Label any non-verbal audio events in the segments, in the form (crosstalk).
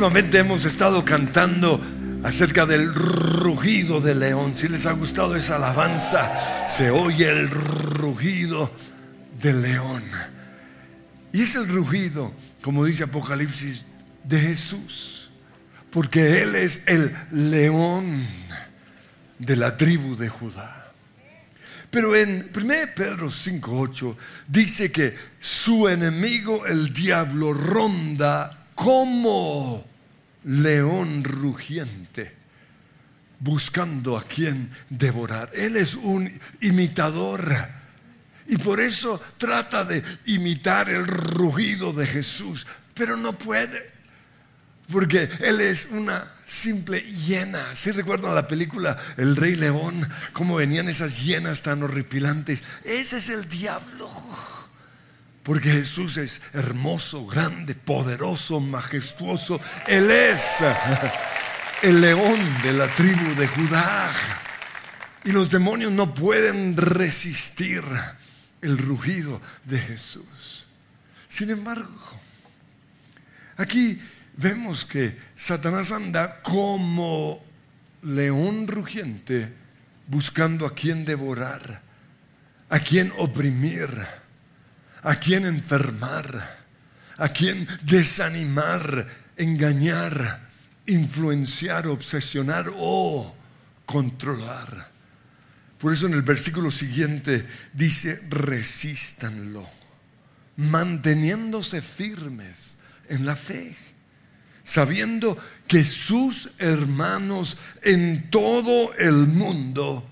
Últimamente hemos estado cantando acerca del rugido del león. Si les ha gustado esa alabanza, se oye el rugido del león. Y es el rugido, como dice Apocalipsis, de Jesús. Porque Él es el león de la tribu de Judá. Pero en 1 Pedro 5.8 dice que su enemigo, el diablo, ronda como león rugiente, buscando a quien devorar. Él es un imitador. Y por eso trata de imitar el rugido de Jesús, pero no puede. Porque Él es una simple hiena. Si recuerdan la película El Rey León? Cómo venían esas hienas tan horripilantes. Ese es el diablo. Porque Jesús es hermoso, grande, poderoso, majestuoso. Él es el león de la tribu de Judá. Y los demonios no pueden resistir el rugido de Jesús. Sin embargo, aquí vemos que Satanás anda como león rugiente buscando a quien devorar, a quien oprimir a quien enfermar, a quien desanimar, engañar, influenciar, obsesionar o controlar. Por eso en el versículo siguiente dice, resístanlo, manteniéndose firmes en la fe, sabiendo que sus hermanos en todo el mundo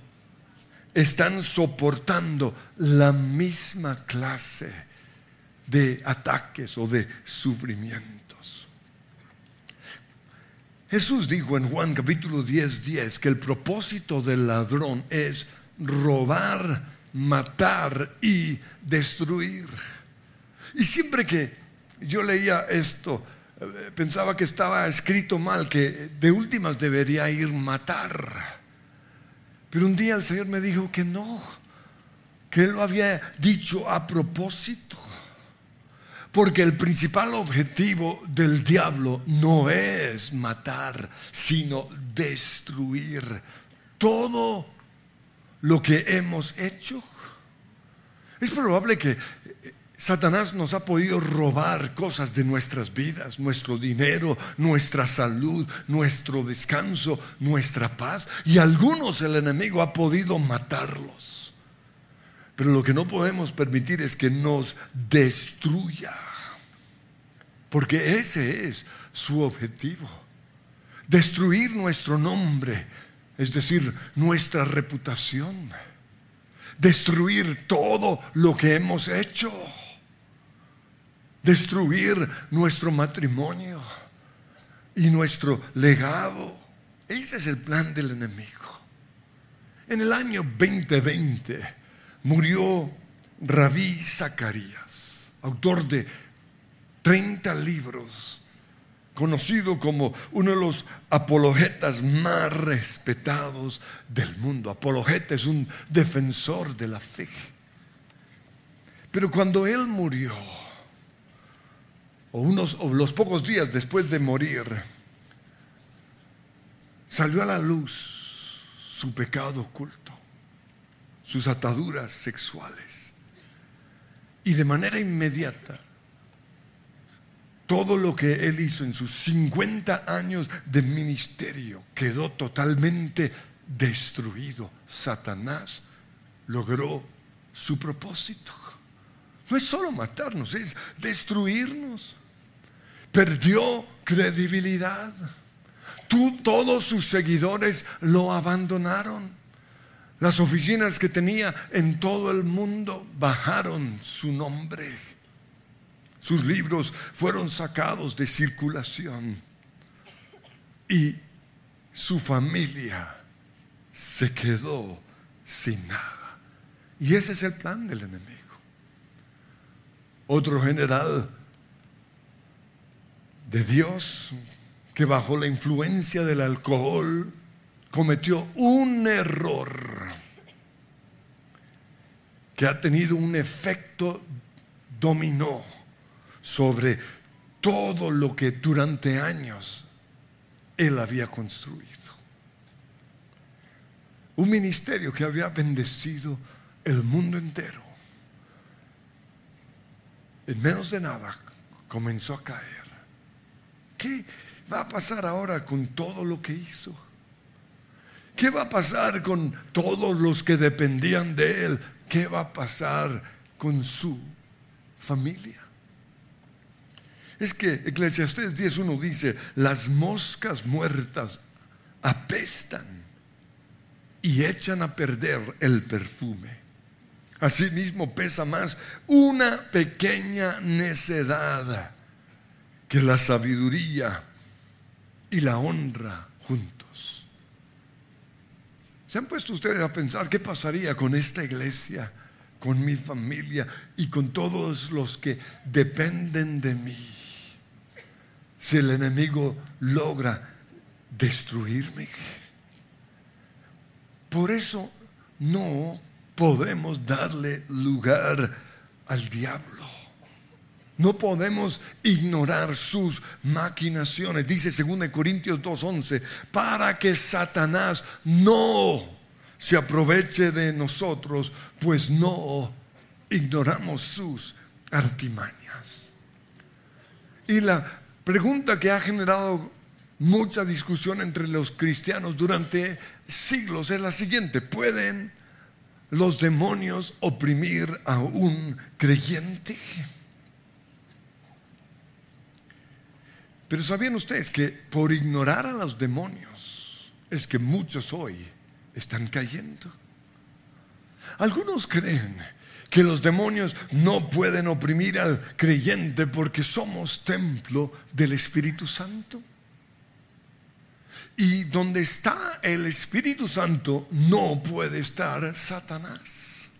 están soportando la misma clase de ataques o de sufrimientos. Jesús dijo en Juan capítulo 10, 10 que el propósito del ladrón es robar, matar y destruir. Y siempre que yo leía esto, eh, pensaba que estaba escrito mal, que de últimas debería ir matar. Pero un día el Señor me dijo que no, que Él lo había dicho a propósito. Porque el principal objetivo del diablo no es matar, sino destruir todo lo que hemos hecho. Es probable que Satanás nos ha podido robar cosas de nuestras vidas, nuestro dinero, nuestra salud, nuestro descanso, nuestra paz. Y algunos el enemigo ha podido matarlos. Pero lo que no podemos permitir es que nos destruya. Porque ese es su objetivo. Destruir nuestro nombre, es decir, nuestra reputación. Destruir todo lo que hemos hecho destruir nuestro matrimonio y nuestro legado. Ese es el plan del enemigo. En el año 2020 murió Rabí Zacarías, autor de 30 libros, conocido como uno de los apologetas más respetados del mundo. Apologeta es un defensor de la fe. Pero cuando él murió, o, unos, o los pocos días después de morir, salió a la luz su pecado oculto, sus ataduras sexuales. Y de manera inmediata, todo lo que él hizo en sus 50 años de ministerio quedó totalmente destruido. Satanás logró su propósito. No es solo matarnos, es destruirnos. Perdió credibilidad. Tú, todos sus seguidores lo abandonaron. Las oficinas que tenía en todo el mundo bajaron su nombre. Sus libros fueron sacados de circulación. Y su familia se quedó sin nada. Y ese es el plan del enemigo. Otro general de Dios que bajo la influencia del alcohol cometió un error que ha tenido un efecto dominó sobre todo lo que durante años él había construido. Un ministerio que había bendecido el mundo entero. En menos de nada comenzó a caer. ¿Qué va a pasar ahora con todo lo que hizo? ¿Qué va a pasar con todos los que dependían de él? ¿Qué va a pasar con su familia? Es que Eclesiastés 10.1 dice, las moscas muertas apestan y echan a perder el perfume. Asimismo pesa más una pequeña necedad que la sabiduría y la honra juntos. ¿Se han puesto ustedes a pensar qué pasaría con esta iglesia, con mi familia y con todos los que dependen de mí? Si el enemigo logra destruirme. Por eso no podemos darle lugar al diablo. No podemos ignorar sus maquinaciones. Dice 2 Corintios 2.11, para que Satanás no se aproveche de nosotros, pues no ignoramos sus artimañas. Y la pregunta que ha generado mucha discusión entre los cristianos durante siglos es la siguiente. ¿Pueden los demonios oprimir a un creyente? Pero ¿sabían ustedes que por ignorar a los demonios es que muchos hoy están cayendo? Algunos creen que los demonios no pueden oprimir al creyente porque somos templo del Espíritu Santo. Y donde está el Espíritu Santo no puede estar Satanás.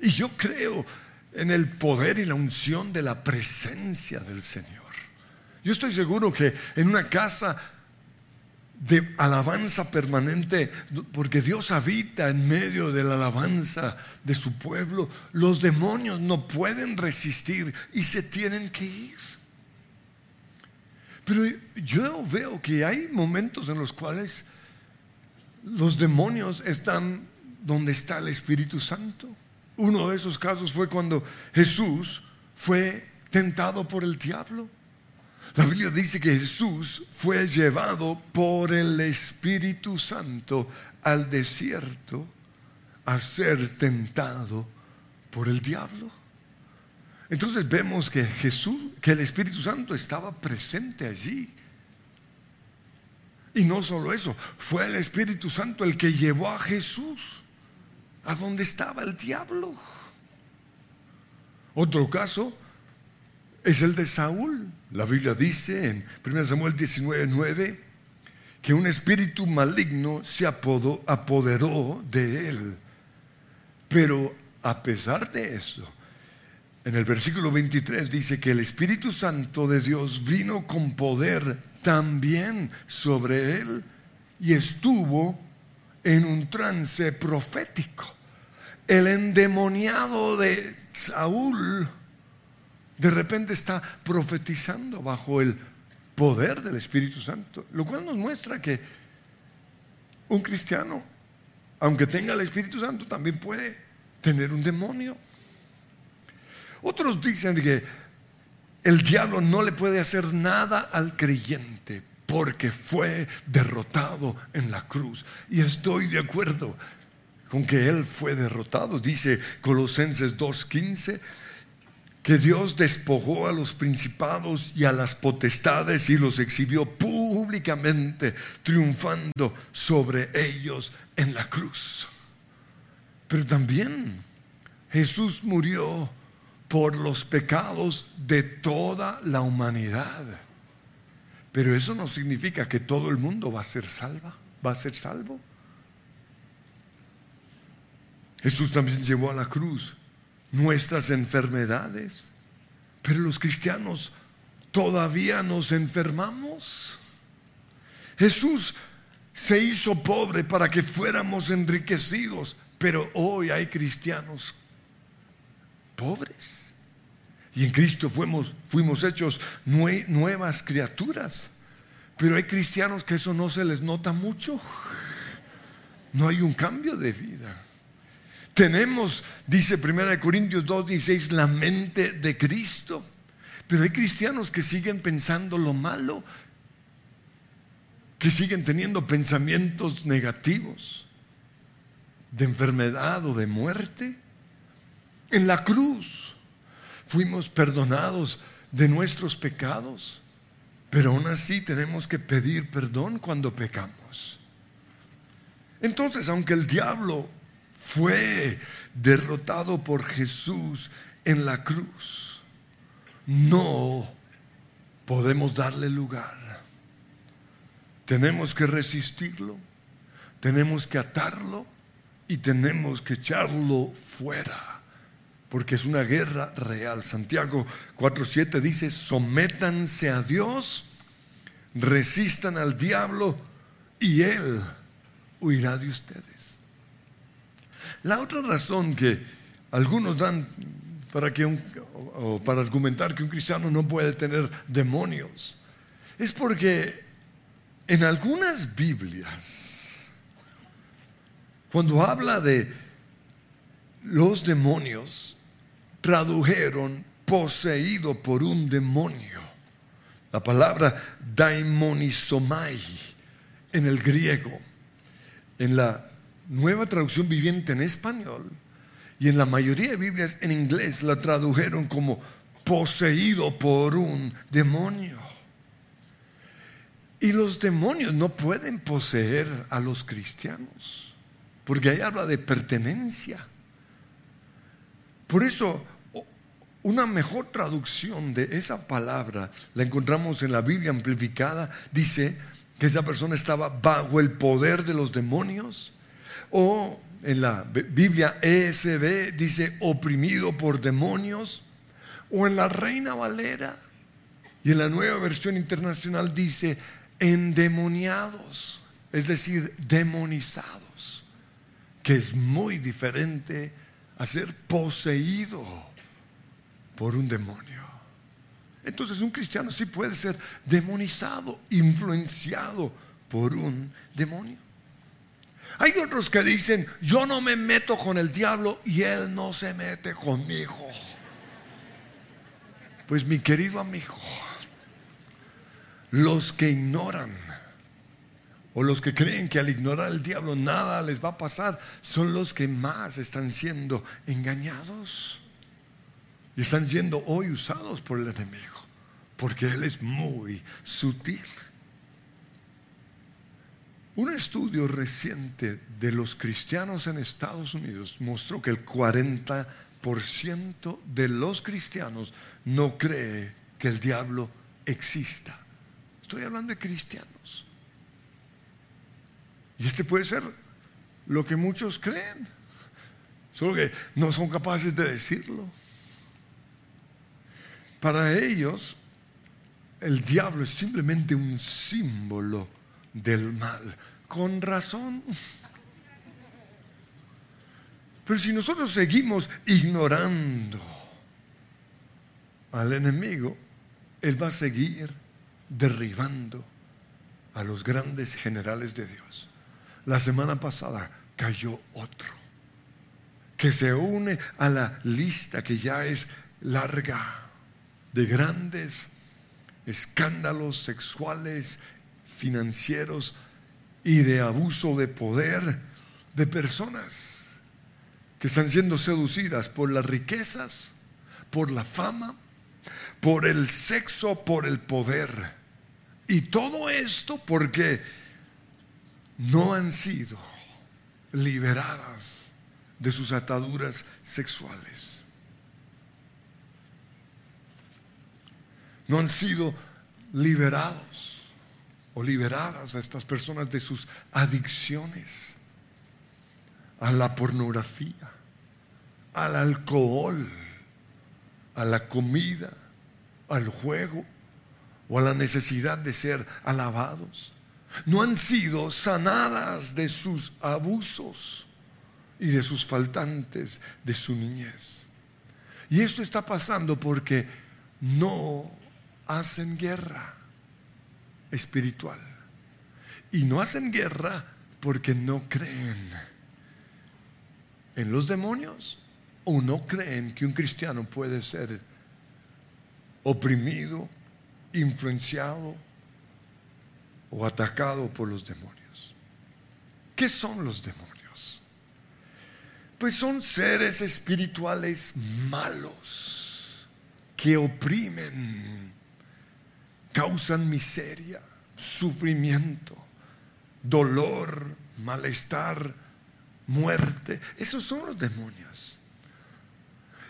Y yo creo en el poder y la unción de la presencia del Señor. Yo estoy seguro que en una casa de alabanza permanente, porque Dios habita en medio de la alabanza de su pueblo, los demonios no pueden resistir y se tienen que ir. Pero yo veo que hay momentos en los cuales los demonios están donde está el Espíritu Santo. Uno de esos casos fue cuando Jesús fue tentado por el diablo. La Biblia dice que Jesús fue llevado por el Espíritu Santo al desierto a ser tentado por el diablo. Entonces vemos que Jesús, que el Espíritu Santo estaba presente allí. Y no solo eso, fue el Espíritu Santo el que llevó a Jesús a donde estaba el diablo. Otro caso es el de Saúl. La Biblia dice en 1 Samuel 19, 9 que un espíritu maligno se apoderó de él. Pero a pesar de eso, en el versículo 23 dice que el Espíritu Santo de Dios vino con poder también sobre él y estuvo en un trance profético. El endemoniado de Saúl de repente está profetizando bajo el poder del Espíritu Santo, lo cual nos muestra que un cristiano, aunque tenga el Espíritu Santo, también puede tener un demonio. Otros dicen que el diablo no le puede hacer nada al creyente porque fue derrotado en la cruz. Y estoy de acuerdo con que él fue derrotado. Dice Colosenses 2.15 que Dios despojó a los principados y a las potestades y los exhibió públicamente, triunfando sobre ellos en la cruz. Pero también Jesús murió por los pecados de toda la humanidad. Pero eso no significa que todo el mundo va a ser salva, va a ser salvo. Jesús también llevó a la cruz nuestras enfermedades. Pero los cristianos todavía nos enfermamos. Jesús se hizo pobre para que fuéramos enriquecidos, pero hoy hay cristianos pobres. Y en Cristo fuimos, fuimos hechos nuevas criaturas. Pero hay cristianos que eso no se les nota mucho. No hay un cambio de vida. Tenemos, dice 1 Corintios 2, 16, la mente de Cristo. Pero hay cristianos que siguen pensando lo malo, que siguen teniendo pensamientos negativos de enfermedad o de muerte. En la cruz fuimos perdonados de nuestros pecados, pero aún así tenemos que pedir perdón cuando pecamos. Entonces, aunque el diablo fue derrotado por Jesús en la cruz, no podemos darle lugar. Tenemos que resistirlo, tenemos que atarlo y tenemos que echarlo fuera, porque es una guerra real. Santiago 4.7 dice, sométanse a Dios, resistan al diablo y él huirá de ustedes. La otra razón que algunos dan para, que para argumentar que un cristiano no puede tener demonios es porque en algunas Biblias, cuando habla de los demonios, tradujeron poseído por un demonio. La palabra daimonizomai en el griego en la nueva traducción viviente en español y en la mayoría de Biblias en inglés la tradujeron como poseído por un demonio. Y los demonios no pueden poseer a los cristianos, porque ahí habla de pertenencia. Por eso, una mejor traducción de esa palabra la encontramos en la Biblia amplificada, dice, que esa persona estaba bajo el poder de los demonios. O en la Biblia ESB dice oprimido por demonios. O en la Reina Valera y en la nueva versión internacional dice endemoniados, es decir, demonizados, que es muy diferente a ser poseído por un demonio. Entonces un cristiano sí puede ser demonizado, influenciado por un demonio. Hay otros que dicen, yo no me meto con el diablo y él no se mete conmigo. Pues mi querido amigo, los que ignoran o los que creen que al ignorar al diablo nada les va a pasar, son los que más están siendo engañados y están siendo hoy usados por el enemigo porque Él es muy sutil. Un estudio reciente de los cristianos en Estados Unidos mostró que el 40% de los cristianos no cree que el diablo exista. Estoy hablando de cristianos. Y este puede ser lo que muchos creen, solo que no son capaces de decirlo. Para ellos, el diablo es simplemente un símbolo del mal. Con razón. Pero si nosotros seguimos ignorando al enemigo, él va a seguir derribando a los grandes generales de Dios. La semana pasada cayó otro que se une a la lista que ya es larga de grandes escándalos sexuales, financieros y de abuso de poder de personas que están siendo seducidas por las riquezas, por la fama, por el sexo, por el poder. Y todo esto porque no han sido liberadas de sus ataduras sexuales. no han sido liberados o liberadas a estas personas de sus adicciones a la pornografía, al alcohol, a la comida, al juego o a la necesidad de ser alabados. No han sido sanadas de sus abusos y de sus faltantes de su niñez. Y esto está pasando porque no hacen guerra espiritual. Y no hacen guerra porque no creen en los demonios o no creen que un cristiano puede ser oprimido, influenciado o atacado por los demonios. ¿Qué son los demonios? Pues son seres espirituales malos que oprimen, causan miseria, sufrimiento, dolor, malestar, muerte. Esos son los demonios.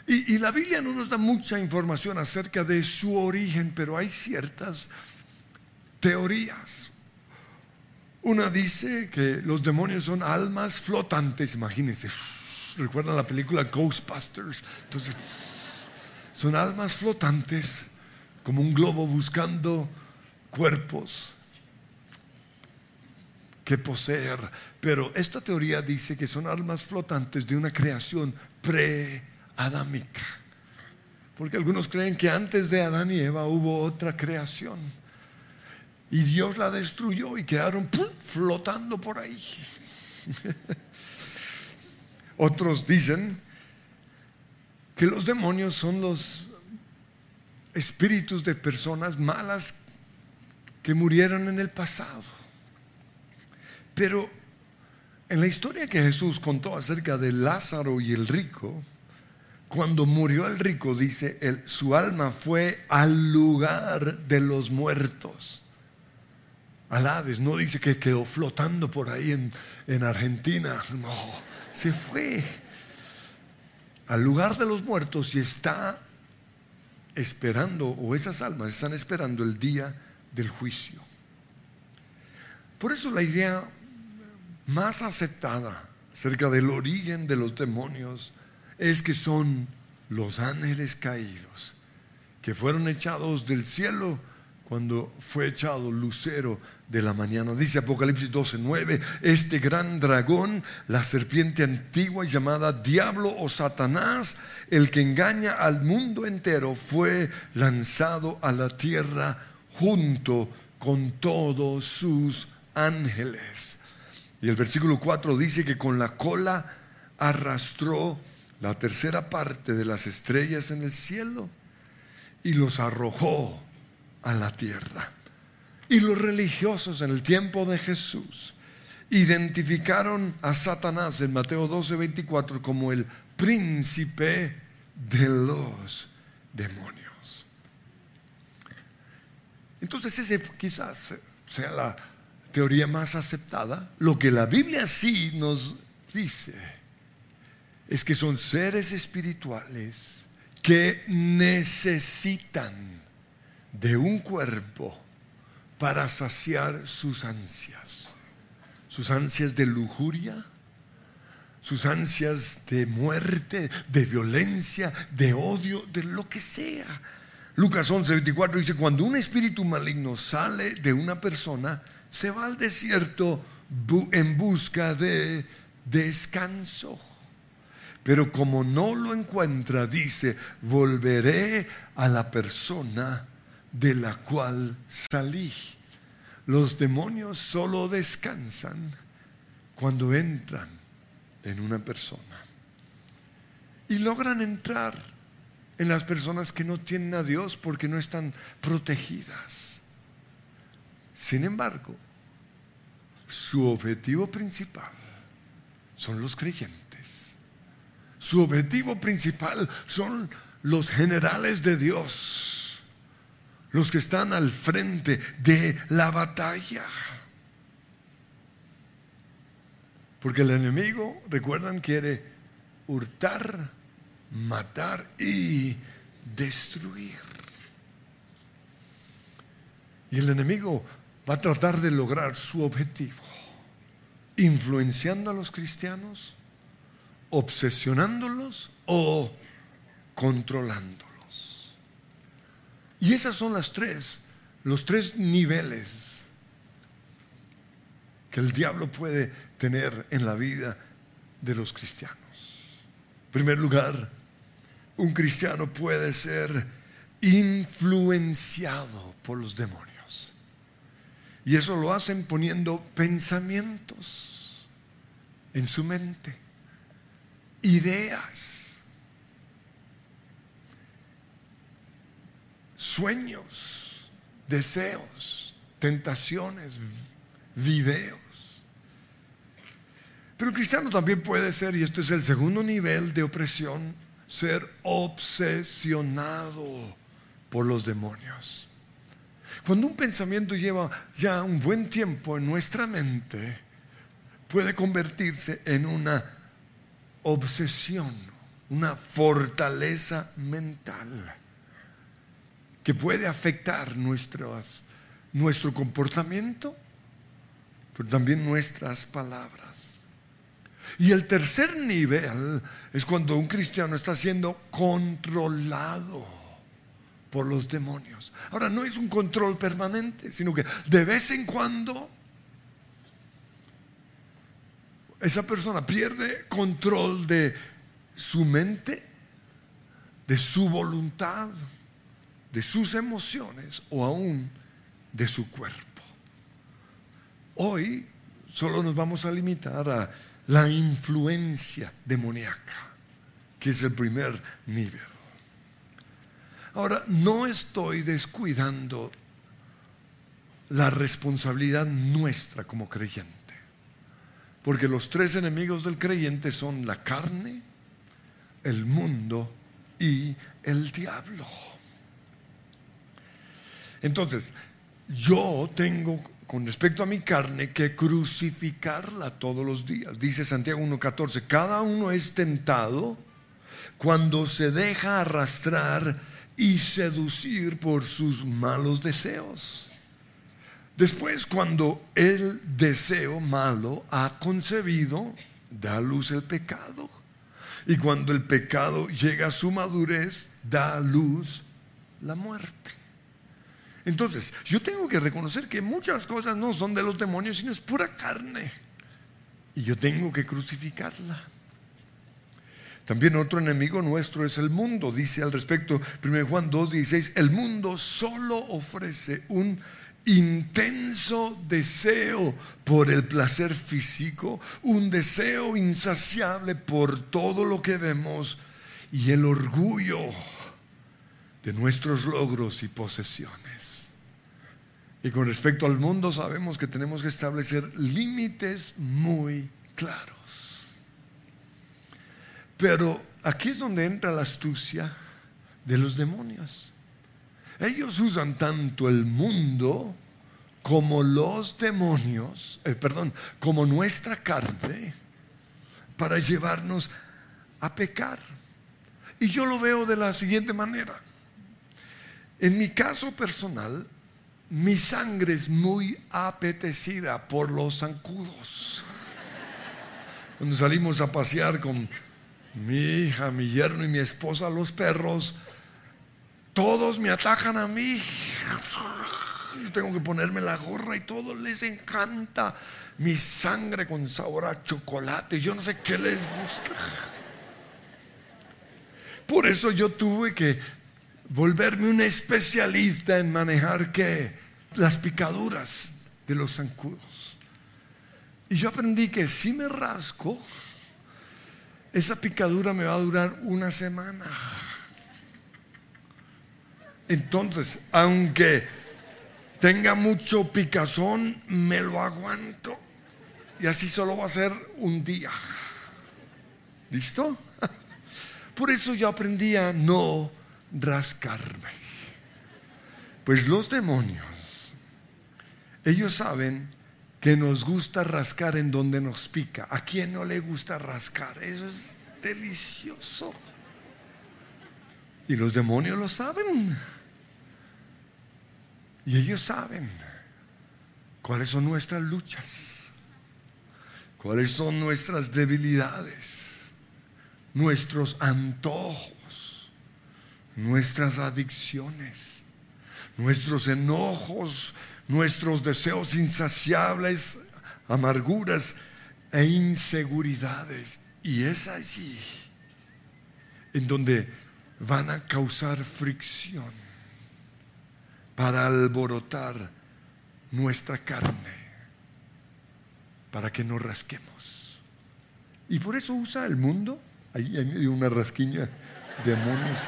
Y, la Biblia no nos da mucha información acerca de su origen, pero hay ciertas teorías. Una dice que los demonios son almas flotantes, imagínense. ¿Recuerdan la película Ghostbusters? Entonces, son almas flotantes, como un globo buscando cuerpos que poseer. Pero esta teoría dice que son almas flotantes de una creación pre adámica. Porque algunos creen que antes de Adán y Eva hubo otra creación. Y Dios la destruyó y quedaron flotando por ahí. (laughs) Otros dicen que los demonios son los espíritus de personas malas que murieron en el pasado. Pero en la historia que Jesús contó acerca de Lázaro y el rico, cuando murió el rico, dice, su alma fue al lugar de los muertos. Al Hades, no dice que quedó flotando por ahí en, en Argentina, no, se fue al lugar de los muertos y está esperando, o esas almas están esperando el día del juicio. Por eso la idea más aceptada acerca del origen de los demonios es que son los ángeles caídos que fueron echados del cielo cuando fue echado lucero de la mañana. Dice Apocalipsis 12, 9, este gran dragón, la serpiente antigua llamada diablo o Satanás, el que engaña al mundo entero, fue lanzado a la tierra junto con todos sus ángeles. Y el versículo 4 dice que con la cola arrastró la tercera parte de las estrellas en el cielo y los arrojó a la tierra. Y los religiosos en el tiempo de Jesús identificaron a Satanás en Mateo 12, 24 como el príncipe de los demonios. Entonces ese quizás sea la teoría más aceptada. Lo que la Biblia sí nos dice es que son seres espirituales que necesitan de un cuerpo para saciar sus ansias, sus ansias de lujuria, sus ansias de muerte, de violencia, de odio, de lo que sea. Lucas 11, 24 dice, cuando un espíritu maligno sale de una persona, se va al desierto en busca de descanso. Pero como no lo encuentra, dice, volveré a la persona de la cual salí. Los demonios solo descansan cuando entran en una persona. Y logran entrar en las personas que no tienen a Dios porque no están protegidas. Sin embargo, su objetivo principal son los creyentes. Su objetivo principal son los generales de Dios, los que están al frente de la batalla. Porque el enemigo, recuerdan, quiere hurtar, matar y destruir. Y el enemigo va a tratar de lograr su objetivo, influenciando a los cristianos obsesionándolos o controlándolos. Y esas son las tres, los tres niveles que el diablo puede tener en la vida de los cristianos. En primer lugar, un cristiano puede ser influenciado por los demonios. Y eso lo hacen poniendo pensamientos en su mente, ideas, sueños, deseos, tentaciones, videos. Pero el cristiano también puede ser, y esto es el segundo nivel de opresión, ser obsesionado por los demonios. Cuando un pensamiento lleva ya un buen tiempo en nuestra mente, puede convertirse en una obsesión, una fortaleza mental que puede afectar nuestro comportamiento, pero también nuestras palabras. Y el tercer nivel es cuando un cristiano está siendo controlado por los demonios. Ahora, no es un control permanente, sino que de vez en cuando esa persona pierde control de su mente, de su voluntad, de sus emociones o aún de su cuerpo. Hoy solo nos vamos a limitar a la influencia demoníaca, que es el primer nivel. Ahora, no estoy descuidando la responsabilidad nuestra como creyente, porque los tres enemigos del creyente son la carne, el mundo y el diablo. Entonces, yo tengo con respecto a mi carne que crucificarla todos los días. Dice Santiago 1.14, cada uno es tentado cuando se deja arrastrar y seducir por sus malos deseos. Después, cuando el deseo malo ha concebido, da luz el pecado. Y cuando el pecado llega a su madurez, da a luz la muerte. Entonces, yo tengo que reconocer que muchas cosas no son de los demonios, sino es pura carne. Y yo tengo que crucificarla. También otro enemigo nuestro es el mundo. Dice al respecto 1 Juan 2.16, el mundo solo ofrece un intenso deseo por el placer físico, un deseo insaciable por todo lo que vemos y el orgullo de nuestros logros y posesiones. Y con respecto al mundo sabemos que tenemos que establecer límites muy claros. Pero aquí es donde entra la astucia de los demonios. Ellos usan tanto el mundo como los demonios, eh, perdón, como nuestra carne para llevarnos a pecar. Y yo lo veo de la siguiente manera. En mi caso personal, mi sangre es muy apetecida por los zancudos. Cuando salimos a pasear con mi hija, mi yerno y mi esposa, los perros, todos me atacan a mí. Yo tengo que ponerme la gorra y todo les encanta mi sangre con sabor a chocolate. Yo no sé qué les gusta. Por eso yo tuve que volverme un especialista en manejar qué? Las picaduras de los zancudos. Y yo aprendí que si me rasco, esa picadura me va a durar una semana. Entonces, aunque tenga mucho picazón, me lo aguanto. Y así solo va a ser un día. ¿Listo? (laughs) Por eso yo aprendí a no rascarme. Pues los demonios, ellos saben que nos gusta rascar en donde nos pica. ¿A quién no le gusta rascar? Eso es delicioso. Y los demonios lo saben. Y ellos saben cuáles son nuestras luchas, cuáles son nuestras debilidades, nuestros antojos nuestras adicciones, nuestros enojos, nuestros deseos insaciables, amarguras e inseguridades. Y es allí en donde van a causar fricción para alborotar nuestra carne, para que nos rasquemos. Y por eso usa el mundo, ahí dio una rasquiña, demonios.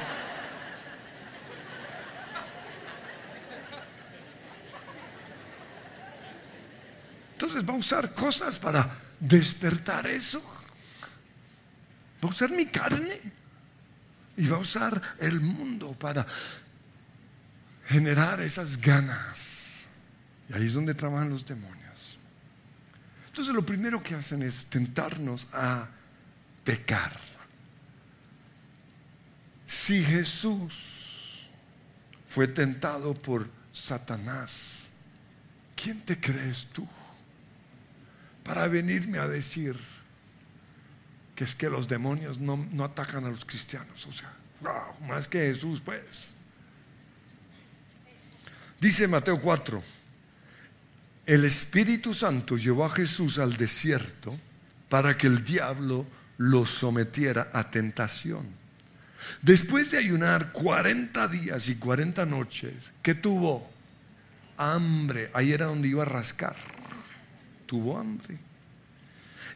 Va a usar cosas para despertar eso. Va a usar mi carne y va a usar el mundo para generar esas ganas. Y ahí es donde trabajan los demonios. Entonces lo primero que hacen es tentarnos a pecar. Si Jesús fue tentado por Satanás, ¿quién te crees tú para venirme a decir que es que los demonios no, atacan a los cristianos? O sea, más que Jesús, pues. Dice Mateo 4, el Espíritu Santo llevó a Jesús al desierto para que el diablo lo sometiera a tentación. Después de ayunar 40 días y 40 noches, ¿qué tuvo? Hambre. Ahí era donde iba a rascar. Tuvo hambre.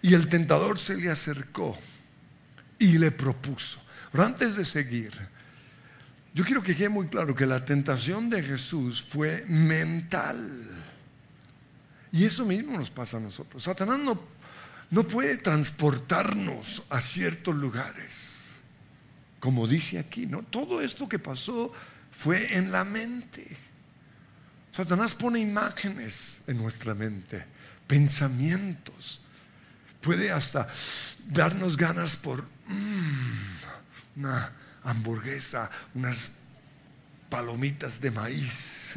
Y el tentador se le acercó y le propuso. Pero antes de seguir, yo quiero que quede muy claro que la tentación de Jesús fue mental. Y eso mismo nos pasa a nosotros. Satanás no, no puede transportarnos a ciertos lugares. Como dice aquí, ¿no? Todo esto que pasó fue en la mente. Satanás pone imágenes en nuestra mente, pensamientos. Puede hasta darnos ganas por mm, una hamburguesa, unas palomitas de maíz,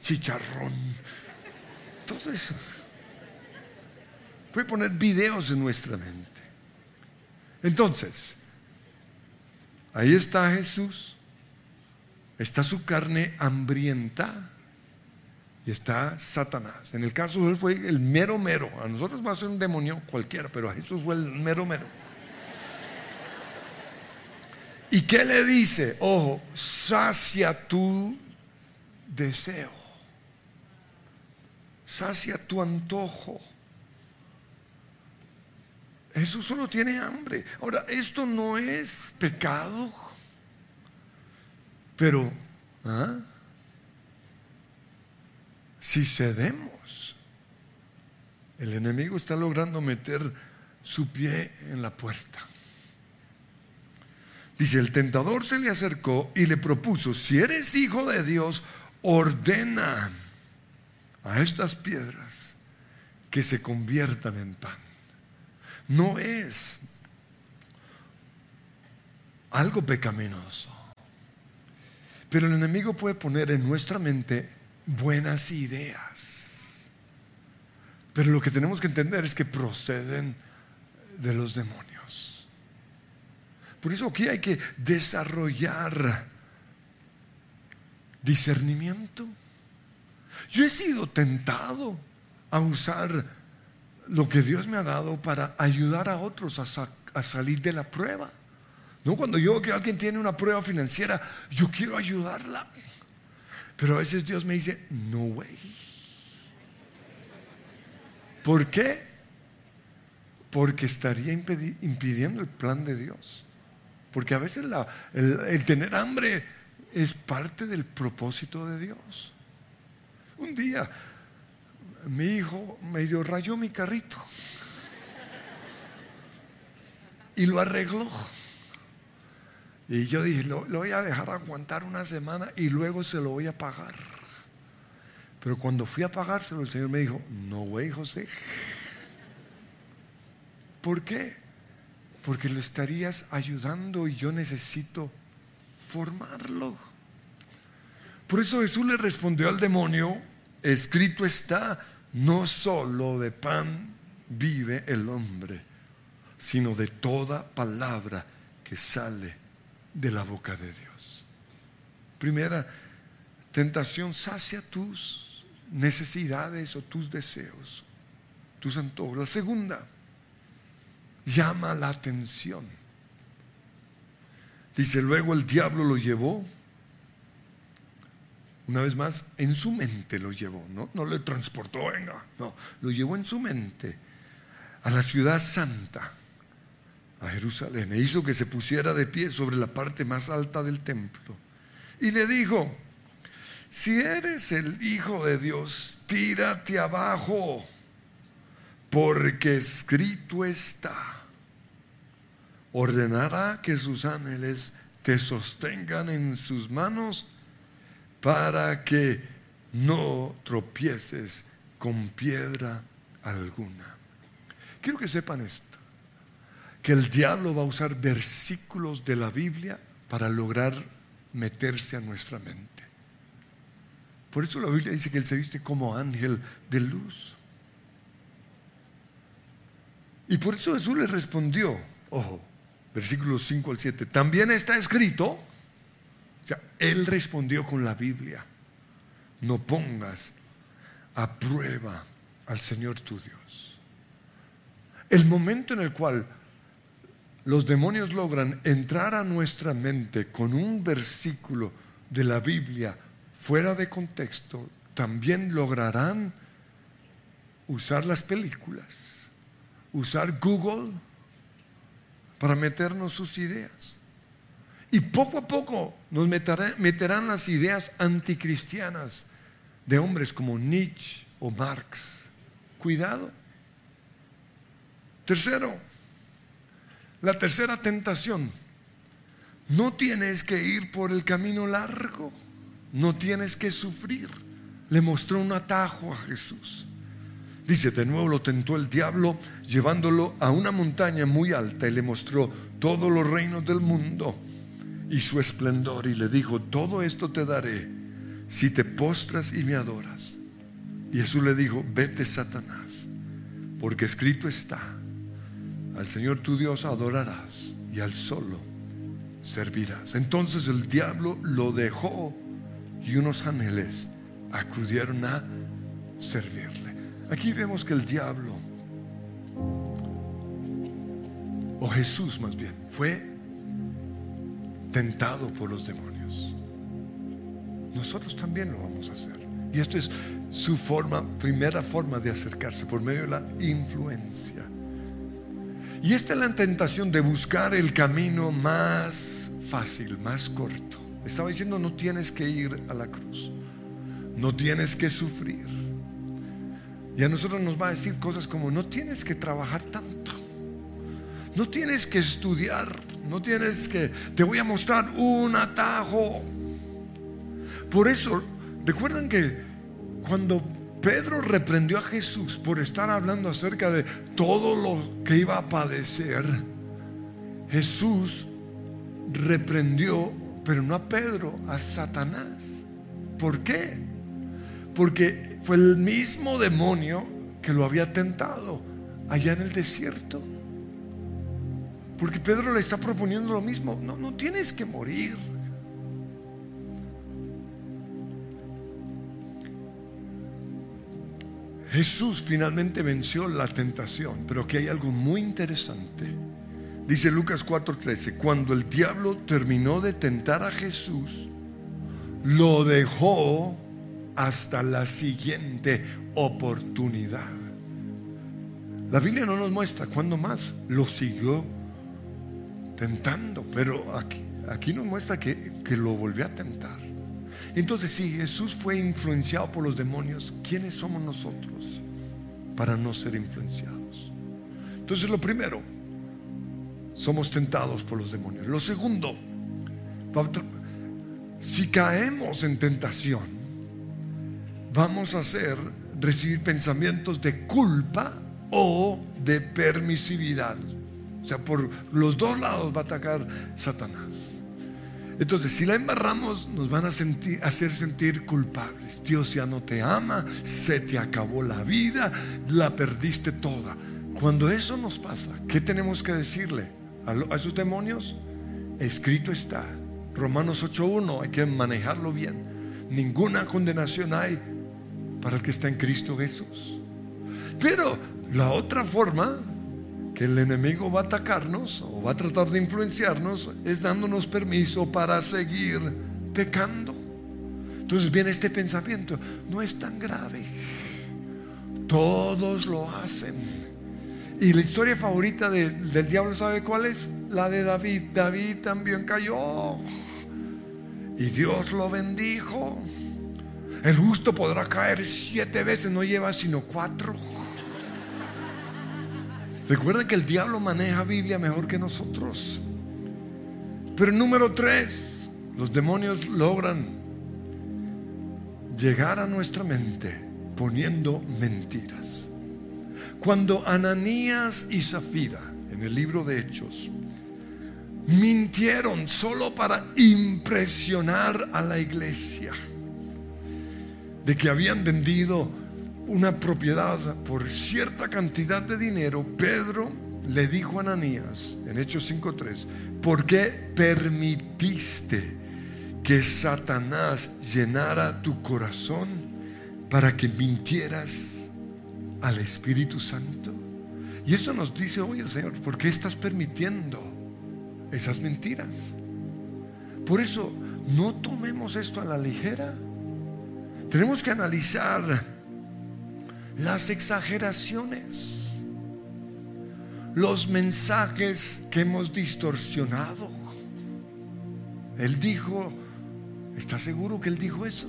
chicharrón, todo eso. Puede poner videos en nuestra mente. Entonces, ahí está Jesús, está su carne hambrienta y está Satanás. En el caso de él fue el mero mero. A nosotros va a ser un demonio cualquiera, pero a Jesús fue el mero mero. ¿Y qué le dice? Ojo, sacia tu deseo, sacia tu antojo. Jesús solo tiene hambre. Ahora, esto no es pecado, pero ¿ah? Si cedemos, el enemigo está logrando meter su pie en la puerta. Dice, el tentador se le acercó y le propuso, si eres hijo de Dios, ordena a estas piedras que se conviertan en pan. No es algo pecaminoso. Pero el enemigo puede poner en nuestra mente buenas ideas. Pero lo que tenemos que entender es que proceden de los demonios. Por eso aquí hay que desarrollar discernimiento. Yo he sido tentado a usar lo que Dios me ha dado para ayudar a otros a, salir de la prueba. No cuando yo veo que alguien tiene una prueba financiera, yo quiero ayudarla. Pero a veces Dios me dice, no way. ¿Por qué? Porque estaría impidiendo el plan de Dios. Porque a veces el, tener hambre es parte del propósito de Dios. Un día mi hijo medio rayó mi carrito y lo arregló. Y yo dije, lo, lo, voy a dejar aguantar una semana y luego se lo voy a pagar. Pero cuando fui a pagárselo, el Señor me dijo, no, güey, José. ¿Por qué? porque lo estarías ayudando y yo necesito formarlo. Por eso Jesús le respondió al demonio, escrito está, no solo de pan vive el hombre, sino de toda palabra que sale de la boca de Dios. Primera tentación, sacia tus necesidades o tus deseos, tus antojos. La segunda, llama la atención. Dice, luego el diablo lo llevó. Una vez más, en su mente lo llevó, ¿no? No le transportó, venga, no, lo llevó en su mente a la ciudad santa, a Jerusalén, e hizo que se pusiera de pie sobre la parte más alta del templo. Y le dijo, si eres el Hijo de Dios, tírate abajo, porque escrito está, ordenará que sus ángeles te sostengan en sus manos para que no tropieces con piedra alguna. Quiero que sepan esto, que el diablo va a usar versículos de la Biblia para lograr meterse a nuestra mente. Por eso la Biblia dice que él se viste como ángel de luz. Y por eso Jesús le respondió, ojo, versículos 5 al 7, también está escrito, o sea, él respondió con la Biblia, no pongas a prueba al Señor tu Dios. El momento en el cual los demonios logran entrar a nuestra mente con un versículo de la Biblia fuera de contexto, también lograrán usar las películas, usar Google para meternos sus ideas. Y poco a poco nos meterán, las ideas anticristianas de hombres como Nietzsche o Marx. Cuidado. Tercero, la tercera tentación. No tienes que ir por el camino largo. No tienes que sufrir. Le mostró un atajo a Jesús. Dice, de nuevo lo tentó el diablo llevándolo a una montaña muy alta y le mostró todos los reinos del mundo y su esplendor y le dijo, todo esto te daré si te postras y me adoras. Y Jesús le dijo, vete Satanás, porque escrito está, al Señor tu Dios adorarás y al solo servirás. Entonces el diablo lo dejó y unos ángeles acudieron a servirle. Aquí vemos que el diablo, o Jesús más bien, fue tentado por los demonios. Nosotros también lo vamos a hacer. Y esto es su forma, primera forma de acercarse, por medio de la influencia. Y esta es la tentación de buscar el camino más fácil, más corto. Estaba diciendo, no tienes que ir a la cruz. No tienes que sufrir. Y a nosotros nos va a decir cosas como, no tienes que trabajar tanto. No tienes que estudiar. No tienes que, te voy a mostrar un atajo. Por eso, recuerdan que cuando Pedro reprendió a Jesús por estar hablando acerca de todo lo que iba a padecer, Jesús reprendió pero no a Pedro, a Satanás. ¿Por qué? Porque fue el mismo demonio que lo había tentado allá en el desierto. Porque Pedro le está proponiendo lo mismo. No, no tienes que morir. Jesús finalmente venció la tentación, pero aquí hay algo muy interesante. Dice Lucas 4:13, cuando el diablo terminó de tentar a Jesús, lo dejó hasta la siguiente oportunidad. La Biblia no nos muestra cuándo más lo siguió tentando, pero aquí, nos muestra que lo volvió a tentar. Entonces, si Jesús fue influenciado por los demonios, ¿quiénes somos nosotros para no ser influenciados? Entonces, lo primero, somos tentados por los demonios. Lo segundo, si caemos en tentación, vamos a recibir pensamientos de culpa o de permisividad. O sea, por los dos lados va a atacar Satanás. Entonces, si la embarramos, nos van a hacer sentir culpables. Dios ya no te ama, se te acabó la vida, la perdiste toda. Cuando eso nos pasa, ¿qué tenemos que decirle? a esos demonios, escrito está. Romanos 8.1, hay que manejarlo bien. Ninguna condenación hay para el que está en Cristo Jesús. Pero la otra forma que el enemigo va a atacarnos o va a tratar de influenciarnos es dándonos permiso para seguir pecando. Entonces viene este pensamiento, no es tan grave. Todos lo hacen. Y la historia favorita del diablo, ¿sabe cuál es? La de David. David también cayó. Y Dios lo bendijo. El justo podrá caer siete veces, no lleva sino cuatro. Recuerden que el diablo maneja Biblia mejor que nosotros. Pero número tres, los demonios logran llegar a nuestra mente poniendo mentiras. Cuando Ananías y Zafira, en el libro de Hechos, mintieron solo para impresionar a la iglesia de que habían vendido una propiedad por cierta cantidad de dinero, Pedro le dijo a Ananías en Hechos 5:3, ¿por qué permitiste que Satanás llenara tu corazón para que mintieras al Espíritu Santo? Y eso nos dice hoy el Señor, ¿por qué estás permitiendo esas mentiras? Por eso, no tomemos esto a la ligera. Tenemos que analizar las exageraciones, los mensajes que hemos distorsionado. Él dijo, ¿está seguro que él dijo eso?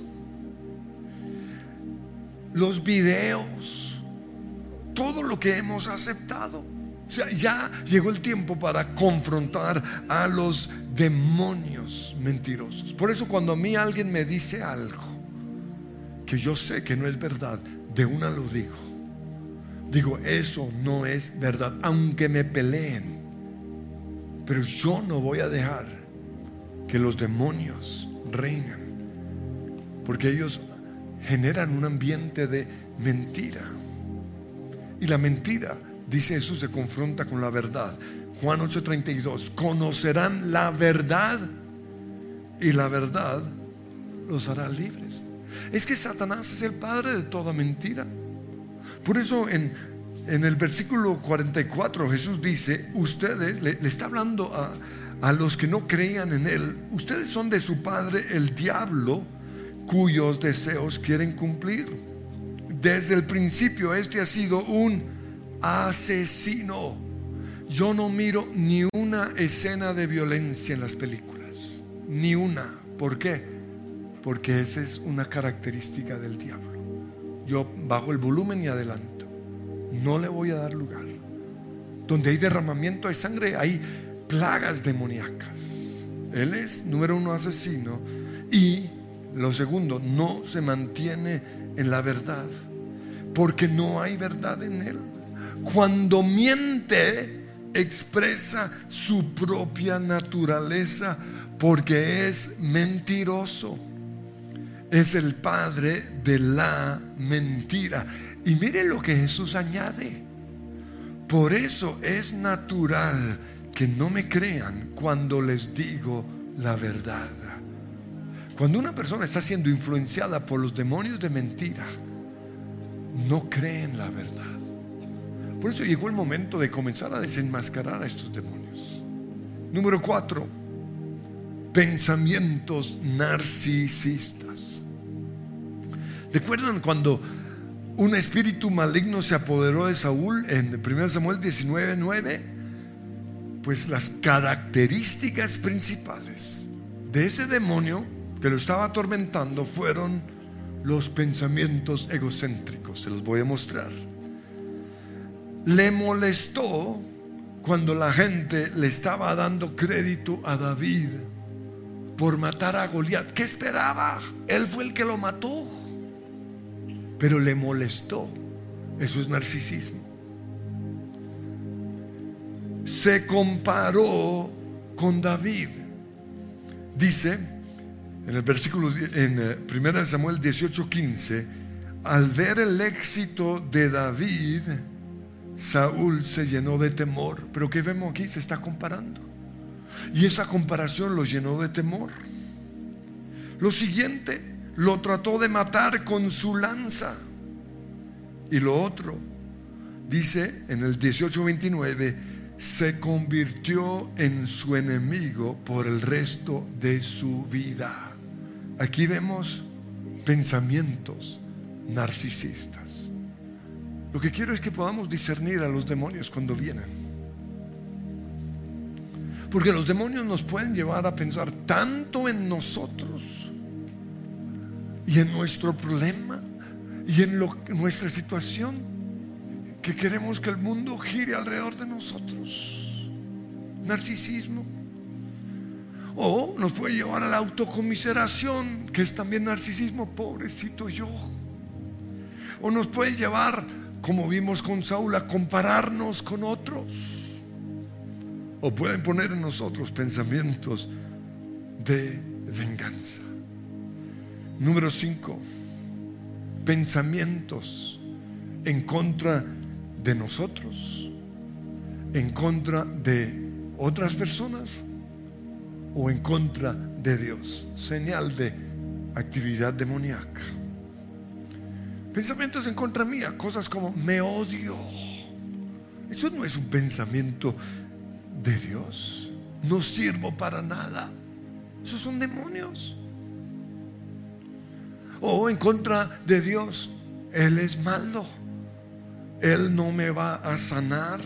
Los videos, todo lo que hemos aceptado. O sea, ya llegó el tiempo para confrontar a los demonios mentirosos. Por eso cuando a mí alguien me dice algo que yo sé que no es verdad, de una lo digo. Digo, eso no es verdad, aunque me peleen. Pero yo no voy a dejar que los demonios reinen. Porque ellos generan un ambiente de mentira. Y la mentira, dice Jesús, se confronta con la verdad. Juan 8:32, conocerán la verdad y la verdad los hará libres. Es que Satanás es el padre de toda mentira. Por eso en, el versículo 44 Jesús dice, ustedes, le, está hablando a, a los que no creían en Él, ustedes son de su padre el diablo, cuyos deseos quieren cumplir. Desde el principio este ha sido un asesino. Yo no miro ni una escena de violencia en las películas, ni una. ¿Por qué? Porque esa es una característica del diablo. Yo bajo el volumen y adelanto. No le voy a dar lugar. Donde hay derramamiento de sangre, hay plagas demoníacas. Él es, número uno, asesino. Y lo segundo, no se mantiene en la verdad. Porque no hay verdad en él. Cuando miente, expresa su propia naturaleza porque es mentiroso es el padre de la mentira. Y mire lo que Jesús añade. Por eso es natural que no me crean cuando les digo la verdad. Cuando una persona está siendo influenciada por los demonios de mentira, no creen la verdad. Por eso llegó el momento de comenzar a desenmascarar a estos demonios. Número cuatro, pensamientos narcisistas. ¿Recuerdan cuando un espíritu maligno se apoderó de Saúl en 1 Samuel 19:9? Pues las características principales de ese demonio que lo estaba atormentando fueron los pensamientos egocéntricos. Se los voy a mostrar. Le molestó cuando la gente le estaba dando crédito a David por matar a Goliat. ¿Qué esperaba? Él fue el que lo mató pero le molestó. Eso es narcisismo. Se comparó con David. Dice en el versículo en 1 eh, Samuel 18:15, al ver el éxito de David, Saúl se llenó de temor. Pero ¿qué vemos aquí? Se está comparando. Y esa comparación lo llenó de temor. Lo siguiente, lo trató de matar con su lanza. Y lo otro, dice en el 18:29, se convirtió en su enemigo por el resto de su vida. Aquí vemos pensamientos narcisistas. Lo que quiero es que podamos discernir a los demonios cuando vienen. Porque los demonios nos pueden llevar a pensar tanto en nosotros y en nuestro problema y en, nuestra situación que queremos que el mundo gire alrededor de nosotros. Narcisismo. O nos puede llevar a la autocomiseración, que es también narcisismo, pobrecito yo. O nos puede llevar, como vimos con Saúl, a compararnos con otros o pueden poner en nosotros pensamientos de venganza. Número 5, pensamientos en contra de nosotros, en contra de otras personas o en contra de Dios. Señal de actividad demoníaca. Pensamientos en contra mía, cosas como me odio. Eso no es un pensamiento de Dios. No sirvo para nada. Esos son demonios. O en contra de Dios, Él es malo. Él no me va a sanar.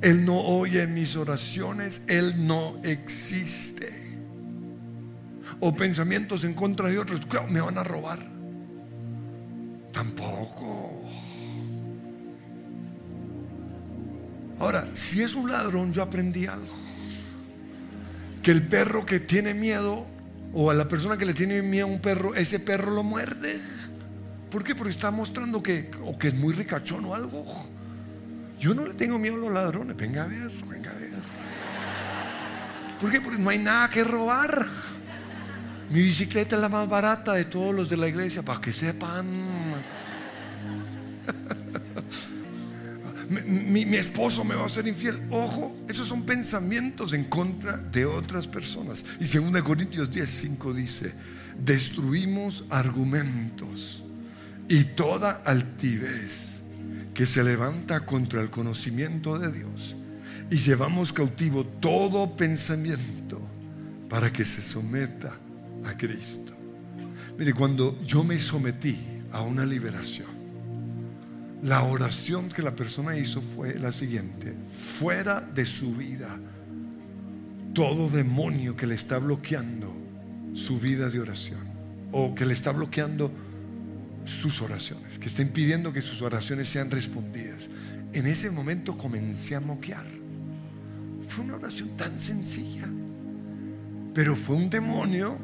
Él no oye mis oraciones. Él no existe. O pensamientos en contra de otros. Me van a robar. Tampoco. Ahora, si es un ladrón, yo aprendí algo. Que el perro que tiene miedo, o a la persona que le tiene miedo a un perro, ese perro lo muerde. ¿Por qué? Porque está mostrando que, o que es muy ricachón o algo. Yo no le tengo miedo a los ladrones. Venga a ver, venga a ver. ¿Por qué? Porque no hay nada que robar. Mi bicicleta es la más barata de todos los de la iglesia, para que sepan mi, esposo me va a ser infiel. Ojo, esos son pensamientos en contra de otras personas. Y 2 Corintios 10, 5 dice, destruimos argumentos y toda altivez que se levanta contra el conocimiento de Dios y llevamos cautivo todo pensamiento para que se someta a Cristo. Mire, cuando yo me sometí a una liberación, la oración que la persona hizo fue la siguiente, fuera de su vida todo demonio que le está bloqueando su vida de oración o que le está bloqueando sus oraciones, que está impidiendo que sus oraciones sean respondidas. En ese momento comencé a moquear. Fue una oración tan sencilla, pero fue un demonio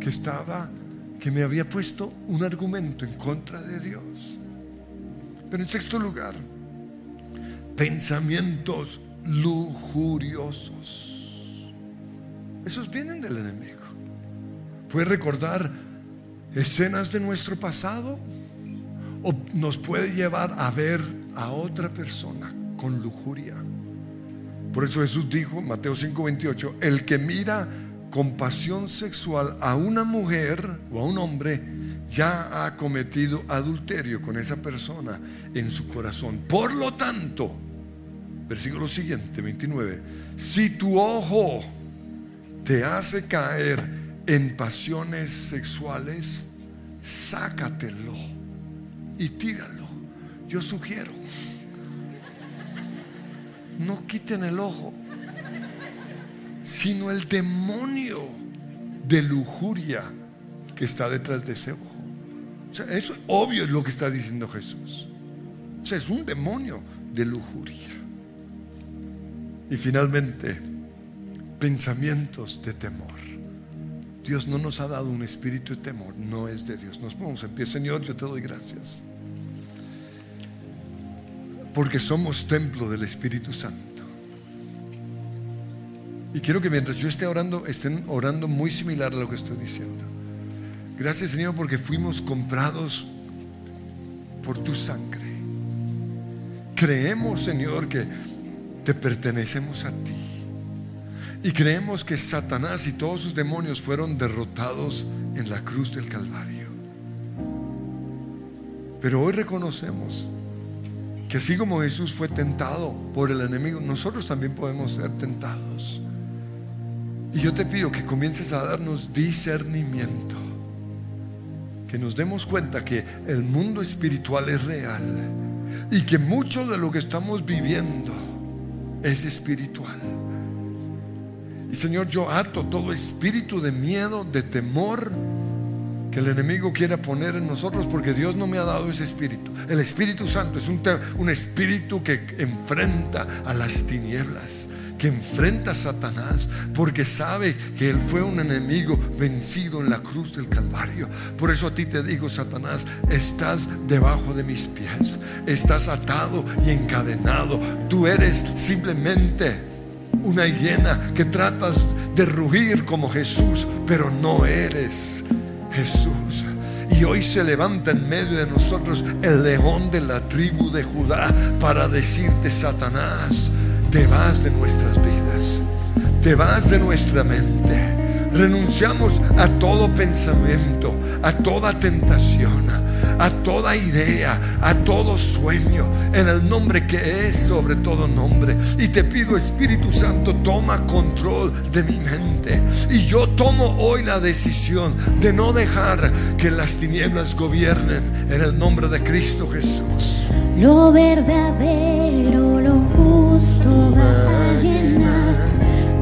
que estaba, que me había puesto un argumento en contra de Dios. Pero en sexto lugar, pensamientos lujuriosos. Esos vienen del enemigo. Puede recordar escenas de nuestro pasado o nos puede llevar a ver a otra persona con lujuria. Por eso Jesús dijo, Mateo 5:28, el que mira con pasión sexual a una mujer o a un hombre, ya ha cometido adulterio con esa persona en su corazón. Por lo tanto, versículo siguiente, 29, si tu ojo te hace caer en pasiones sexuales, sácatelo y tíralo. Yo sugiero, no quiten el ojo, sino el demonio de lujuria que está detrás de ese ojo. Eso obvio es lo que está diciendo Jesús. O sea, es un demonio de lujuria. Y finalmente, pensamientos de temor. Dios no nos ha dado un espíritu de temor, no es de Dios. Nos ponemos en pie, Señor, yo te doy gracias. Porque somos templo del Espíritu Santo. Y quiero que mientras yo esté orando, estén orando muy similar a lo que estoy diciendo. Gracias Señor porque fuimos comprados por tu sangre. Creemos Señor que te pertenecemos a ti. Y creemos que Satanás y todos sus demonios fueron derrotados en la cruz del Calvario. Pero hoy reconocemos que así como Jesús fue tentado por el enemigo, nosotros también podemos ser tentados. Y yo te pido que comiences a darnos discernimiento, que nos demos cuenta que el mundo espiritual es real y que mucho de lo que estamos viviendo es espiritual. Y Señor, yo ato todo espíritu de miedo, de temor que el enemigo quiera poner en nosotros, porque Dios no me ha dado ese espíritu. El Espíritu Santo es un, un espíritu que enfrenta a las tinieblas enfrenta a Satanás porque sabe que él fue un enemigo vencido en la cruz del Calvario. Por eso a ti te digo, Satanás, estás debajo de mis pies, estás atado y encadenado. Tú eres simplemente una hiena que tratas de rugir como Jesús, pero no eres Jesús. Y hoy se levanta en medio de nosotros el león de la tribu de Judá para decirte, Satanás, te vas de nuestras vidas, te vas de nuestra mente. Renunciamos a todo pensamiento, a toda tentación, a toda idea, a todo sueño, en el nombre que es sobre todo nombre. Y te pido, Espíritu Santo, toma control de mi mente. Y yo tomo hoy la decisión de no dejar que las tinieblas gobiernen en el nombre de Cristo Jesús. Lo verdadero, lo va a llenar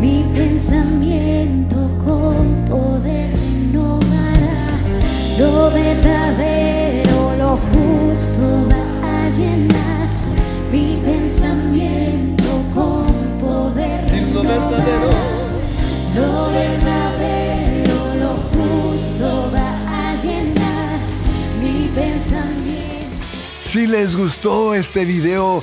mi pensamiento con poder renovará. Lo verdadero, lo justo va a llenar mi pensamiento con poder Lo renovará. verdadero. Lo verdadero, lo justo va a llenar mi pensamiento. Si les gustó este video,